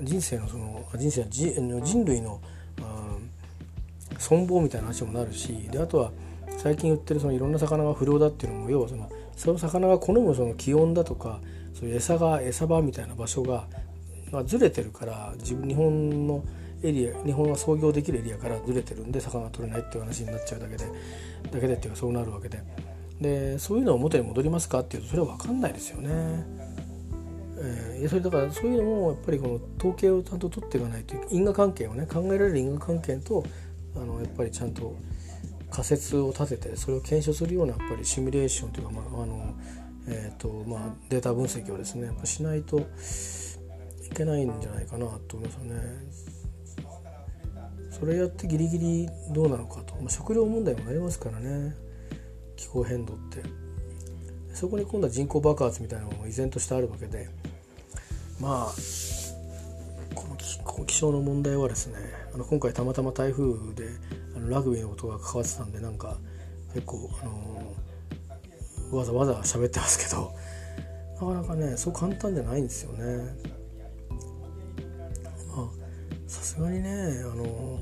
人生のその人生人類の存亡みたいな話もなるしであとは最近言ってるそのいろんな魚が不良だっていうのも要はそのその魚が好むその気温だとかそういう餌が餌場みたいな場所が、まあ、ずれてるから自分日本のエリア日本が操業できるエリアからずれてるんで魚が取れないっていう話になっちゃうだけでだけでっていうかそうなるわけででそういうのを元に戻りますかっていうとそれは分かんないですよね。えー、それだからそういうのもやっぱりこの統計をちゃんと取っていかないという因果関係をね考えられる因果関係とあのやっぱりちゃんと仮説を立ててそれを検証するようなやっぱりシミュレーションというか、まああのえーとまあ、データ分析をですねしないといけないんじゃないかなと思いますよね。それやってギリギリどうなのかと、まあ、食料問題もありますからね。気候変動って。そこに今度は人口爆発みたいなのも依然としてあるわけで。まあこの気象の問題はですねあの今回たまたま台風であのラグビーのことが関わってたんでなんか結構あのわざわざ喋ってますけどなかなかねそう簡単じゃないんですよね。まあさすがにねあの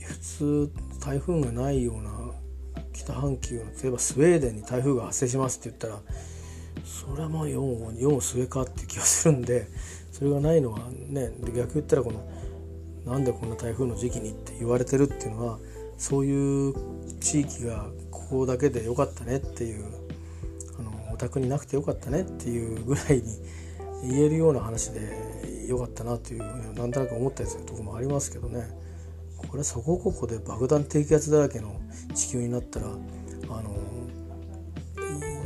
普通台風がないような北半球の例えばスウェーデンに台風が発生しますって言ったらそれはまあ4を4を末かって気がするんでそれがないのはね逆言ったらこのなんでこんな台風の時期にって言われてるっていうのはそういう地域がここだけでよかったねっていう宅になくてよかったねっていうぐらいに言えるような話で よかったなっていうなんとなく思ったりするとこもありますけどね。これそこここで爆弾低気圧だらけの地球になったらあの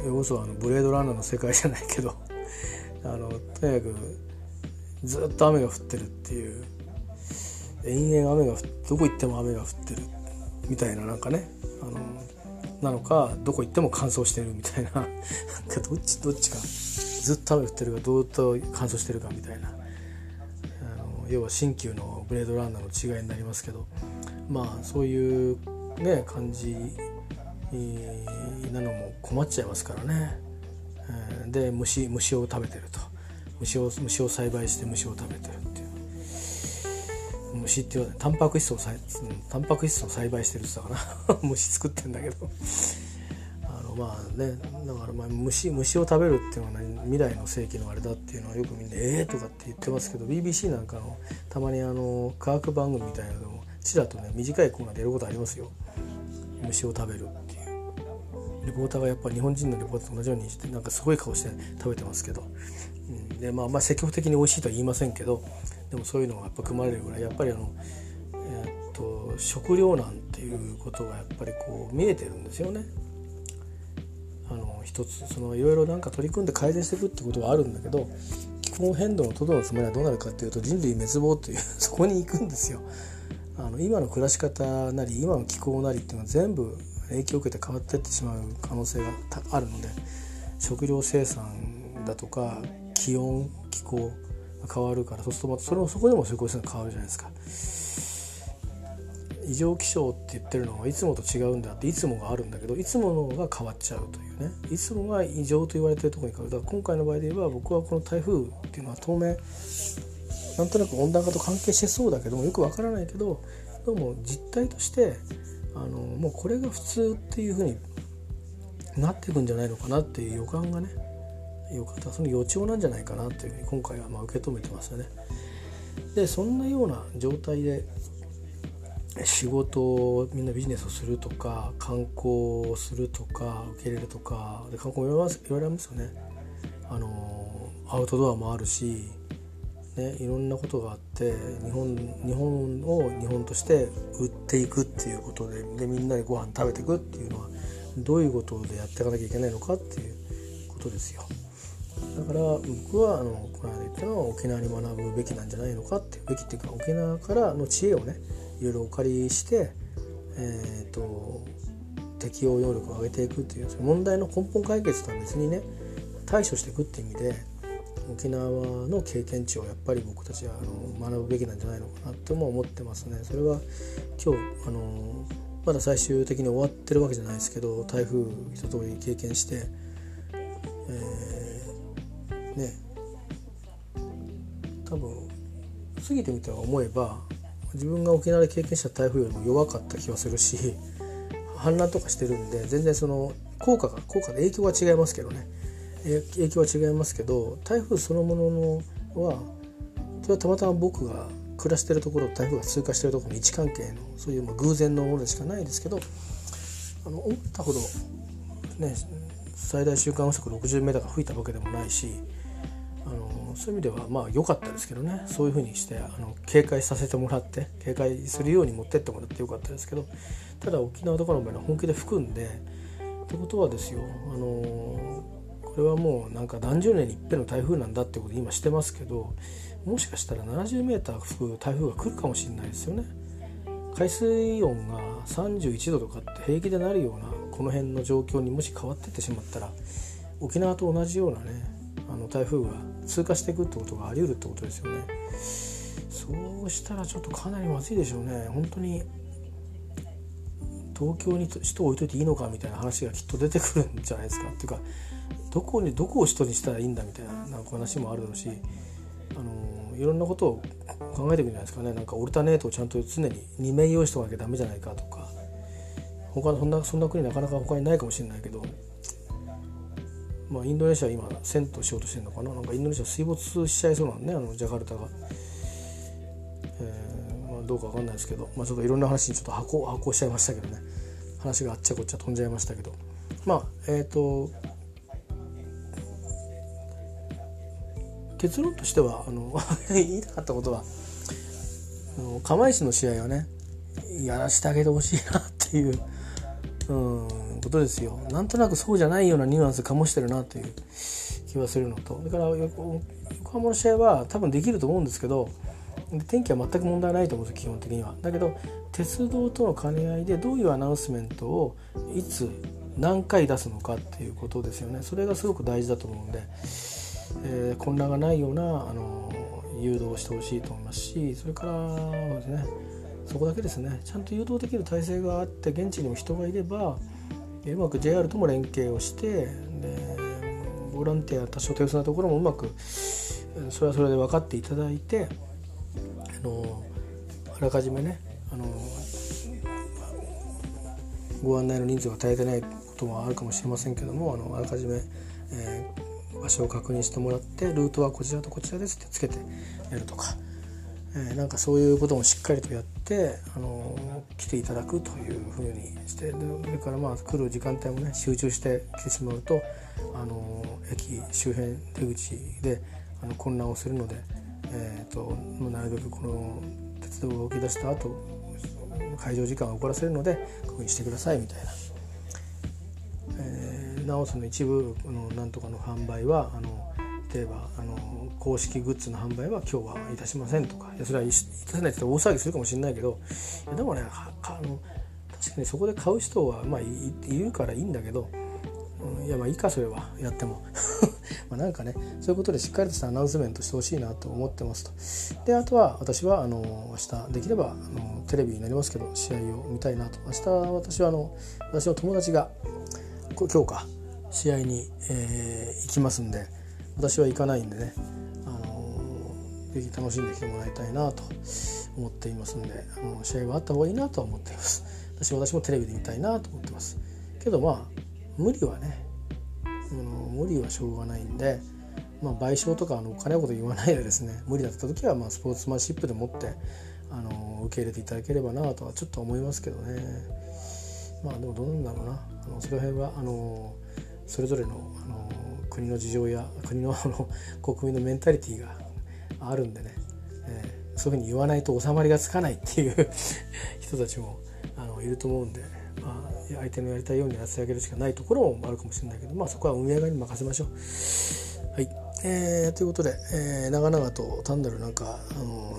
要こそあのブレードランナーの世界じゃないけど あのとにかくずっと雨が降ってるっていう延々雨がどこ行っても雨が降ってるみたいななんかねあのなのかどこ行っても乾燥してるみたいな。なんかどっちどっちか。ずっと雨降ってるかどうと乾燥してるかみたいな。あの要は新旧のブレードランナーの違いになりますけど。まあそういうね感じなのも困っちゃいますからね。で虫虫を食べてると。虫を虫を栽培して虫を食べてる。っていう虫っていうのはタンパク質をタンパク質を栽培してるって言ったかな。虫作ってんだけど。あのまあねだからまあ虫虫を食べるっていうのは、ね、未来の世紀のあれだっていうのはよくみんな「ええー!」とかって言ってますけど BBC なんかのたまにあの科学番組みたいなのもちらとね短いコーナーでやることありますよ。虫を食べるっていう。リポーターがやっぱ日本人のリポーターと同じようにしてなんかすごい顔して食べてますけど、うん、でまあまあ積極的に美味しいとは言いませんけどでもそういうのがやっぱ組まれるぐらいやっぱりあの、えー、っと食糧難っていうことがやっぱりこう見えてるんですよね。あの一つそのいろいろなんか取り組んで改善していくってことはあるんだけど気候変動のトドのつもりはどうなるかっていうと人類滅亡という そこに行くんですよ。あの今の暮らし方なり今の気候なりっていうのは全部影響を受けて変わっていってしまう可能性があるので食料生産だとか気温気候変わるからそうするとまたそれもそこでも食料生産変わるじゃないですか。異常気象って言ってるのはいつもと違うんだっていつもがあるんだけどいつものが変わっちゃうというねいつもが異常と言われてるとこに変わるだから今回の場合で言えば僕はこの台風っていうのは当面なんとなく温暖化と関係してそうだけどもよくわからないけどどうも実態としてあのもうこれが普通っていうふうになっていくんじゃないのかなっていう予感がね予感その予兆なんじゃないかなというふうに今回はま受け止めてますよね。でそんなような状態で仕事をみんなビジネスをするとか観光をするとか受け入れるとかで観光もいろいろありますよね。あのアウトドアもあるしね、いろんなことがあって日本日本を日本として売っていくっていうことででみんなでご飯食べていくっていうのはどういうことでやっていかなきゃいけないのかっていうことですよ。だから僕はあのこの間言ったのは沖縄に学ぶべきなんじゃないのかっていうべきっていうか沖縄からの知恵をねいろいろお借りして、えーと、適応能力を上げていくっていう問題の根本解決とは別にね対処していくっていう意味で沖縄の経験値をやっぱり僕たちはあの学ぶべきなんじゃないのかなっても思ってますね。それは今日あのまだ最終的に終わってるわけじゃないですけど台風一通り経験して、えー、ね。多分過ぎてみて思えば自分が沖縄で経験した台風よりも弱かった気がするし氾濫とかしてるんで全然その効果が効果で影響は違いますけどね。影響は違いますけど台風そのもののはそれはたまたま僕が暮らしてるところ台風が通過してるところの位置関係のそういうま偶然のものでしかないですけどあの思ったほどね最大瞬間風速60メーターが吹いたわけでもないしそういう意味ではまあ良かったですけどねそういうふうにしてあの警戒させてもらって警戒するように持ってってもらってよかったですけどただ沖縄とかの場合は本気で吹くんでってことはですよあのこれはもうなんか何十年に一遍の台風なんだってこと今してますけどもしかしたら 70m 吹く台風が来るかもしれないですよね。海水温が31度とかって平気でなるようなこの辺の状況にもし変わってってしまったら沖縄と同じようなねあの台風が通過していくってことがあり得るってことですよね。そうしたらちょっとかなりまずいでしょうね。本当に東京に人を置いといていいのかみたいな話がきっと出てくるんじゃないですか。っていうかどこにどこを人にしたらいいんだみたいななんか話もあるだろうしあのいろんなことを考えていくんじゃないですかねなんかオルタネートをちゃんと常に2面用意しておかなきゃダメじゃないかとか他のそんなそんな国なかなか他にないかもしれないけど、まあ、インドネシア今遷都しようとしてるのかな？なんかインドネシア水没しちゃいそうなんねあのジャカルタが。えーまあ、どうか分かんないですけど、まあ、ちょっといろんな話にちょっと箱箱しちゃいましたけどね。話があっちゃこっちゃ飛んじゃいましたけど。まあえっ、ー、と結論としてはあの言 いたかったことはあの釜石の試合はねやらしてあげてほしいなっていう、うん、ことですよなんとなくそうじゃないようなニュアンス醸してるなという気はするのとだから横浜の試合は多分できると思うんですけど天気は全く問題ないと思うんです基本的には。だけど鉄道との兼ね合いでどういうアナウンスメントをいつ何回出すのかっていうことですよねそれがすごく大事だと思うんで。えー、混乱がないようなあの誘導をしてほしいと思いますしそれからですねそこだけですね。ちゃんと誘導できる体制があって現地にも人がいればうまく JR とも連携をしてでボランティア多少手薄なところもうまくそれはそれで分かっていただいてあのあらかじめねあのご案内の人数が足りてないこともあるかもしれませんけどもあのあらかじめ、えー、場所を確認してもらってルートはこちらとこちらですってつけてやるとか、え、なんかそういうこともしっかりとやってあの来ていただくというふうにしてそれからまあ来る時間帯もね集中して来てしまうとあの駅周辺出口であの混乱をするので、えーと、なるべくこの鉄道が動き出した後会場時間を遅らせるのでこういうふうにしてくださいみたいな。えー、なおその一部のなんとかの販売はあの例えばあの公式グッズの販売は今日はいたしませんとか。いやそれはいたせないって大騒ぎするかもしれないけど。いやでもねあの確かにそこで買う人はまあいいるからいいんだけど、うん、いやまあいいかそれはやっても。まあなんかねそういうことでしっかりとしたアナウンスメントしてほしいなと思ってますと。であとは私はあの明日できればあのテレビになりますけど試合を見たいなと。明日私はあの私の友達が今日か試合に、えー、行きますんで。私は行かないんでね、あのー、ぜひ楽しんできてもらいたいなと思っていますんで、あの試合はあった方がいいなとは思っています。私 私もテレビで見たいなと思ってます。けどまあ無理はね、あの無理はしょうがないんで、まあ、賠償とかあのお金のこと言わないでですね無理だった時はまあスポーツマンシップでもってあの受け入れていただければなとはちょっと思いますけどね。まあでもどうなんだろうな。あのその辺はあのそれぞれのあの国の事情や国の国民のメンタリティーがあるんでね、えー、そういうふうに言わないと収まりがつかないっていう人たちもあのいると思うんで、まあ、相手のやりたいようにやってあげるしかないところもあるかもしれないけど、まあ、そこは運営側に任せましょう。はいえー、ということで、えー、長々と単なるなんか、あの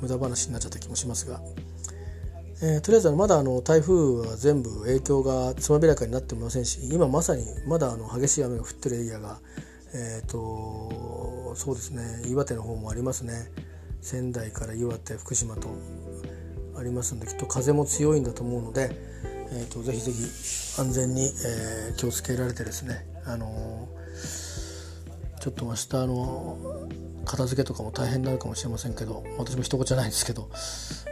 無駄話になっちゃった気もしますが。えー、とりあえずまだあの台風は全部影響がつまびらかになってませんし今まさにまだあの激しい雨が降ってるエリアが、えーと、そうですね岩手の方もありますね。仙台から岩手福島とありますんできっと風も強いんだと思うので、えーと、ぜひぜひ安全に、えー、気をつけられてですね、あのー、ちょっと明日の片付けとかも大変になるかもしれませんけど私も一言じゃないですけど、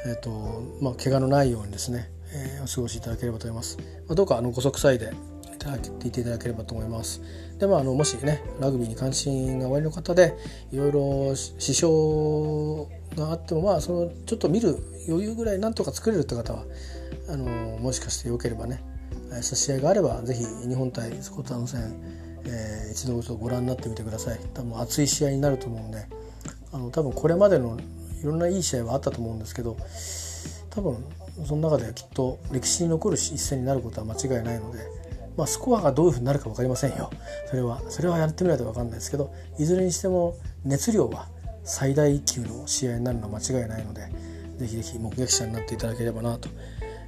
えーとまあ、怪我のないようにですね、えー、お過ごしいただければと思います。まあ、どうかあのご息災でいただけていていただければと思います。でまあ、あのもしねラグビーに関心がおありの方でいろいろ支障があってもまあそのちょっと見る余裕ぐらいなんとか作れるって方はあのもしかしてよければね差し合いがあればぜひ日本対スコットランド戦えー、一度ご覧になってみてください多分熱い試合になると思うんであの多分これまでのいろんないい試合はあったと思うんですけど多分その中ではきっと歴史に残る一戦になることは間違いないので、まあ、スコアがどういうふうになるか分かりませんよそれはそれはやってみないと分かんないですけどいずれにしても熱量は最大級の試合になるのは間違いないのでぜひぜひ目撃者になっていただければなと、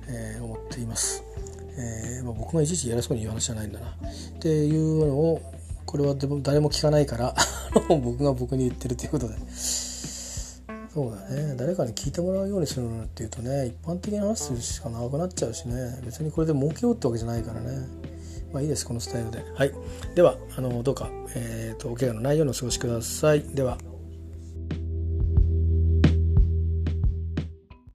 え、思っています。えーまあ、僕がいちいち偉そうに言う話じゃないんだな。っていうのをこれはでも誰も聞かないから 僕が僕に言ってるということで。そうだね。誰かに聞いてもらうようにするのっていうとね一般的な話するしかなくなっちゃうしね。別にこれで儲けようってわけじゃないからね。まあいいですこのスタイルで。はい。ではあのどうか、えーと、お怪我のないようにお過ごしください。では。